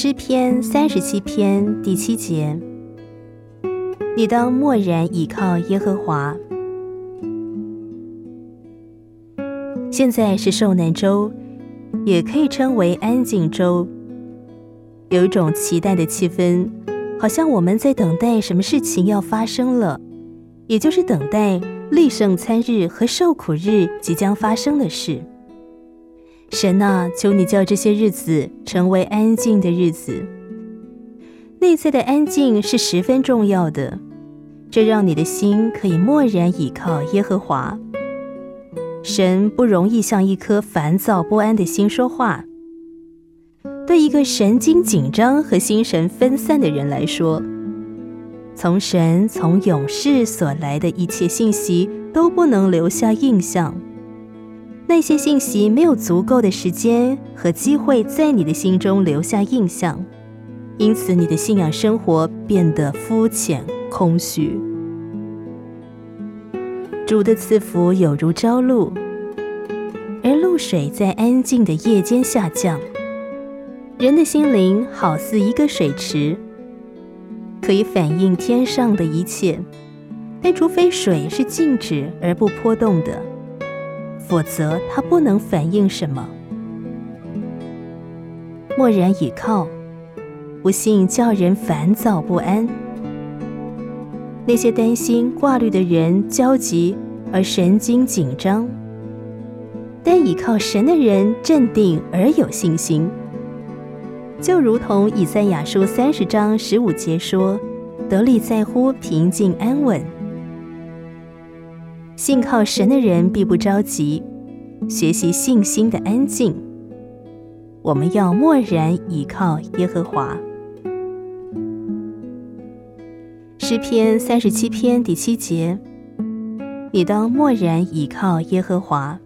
诗篇三十七篇第七节：你当默然倚靠耶和华。现在是受难周，也可以称为安静周，有一种期待的气氛，好像我们在等待什么事情要发生了，也就是等待立圣餐日和受苦日即将发生的事。神啊，求你叫这些日子成为安静的日子。内在的安静是十分重要的，这让你的心可以默然倚靠耶和华。神不容易向一颗烦躁不安的心说话。对一个神经紧张和心神分散的人来说，从神从永世所来的一切信息都不能留下印象。那些信息没有足够的时间和机会在你的心中留下印象，因此你的信仰生活变得肤浅空虚。主的赐福有如朝露，而露水在安静的夜间下降。人的心灵好似一个水池，可以反映天上的一切，但除非水是静止而不波动的。否则，它不能反映什么。默然倚靠，不幸叫人烦躁不安。那些担心挂虑的人焦急而神经紧张，但倚靠神的人镇定而有信心。就如同以赛亚书三十章十五节说：“得力在乎平静安稳。”信靠神的人必不着急，学习信心的安静。我们要默然倚靠耶和华。诗篇三十七篇第七节：你当默然倚靠耶和华。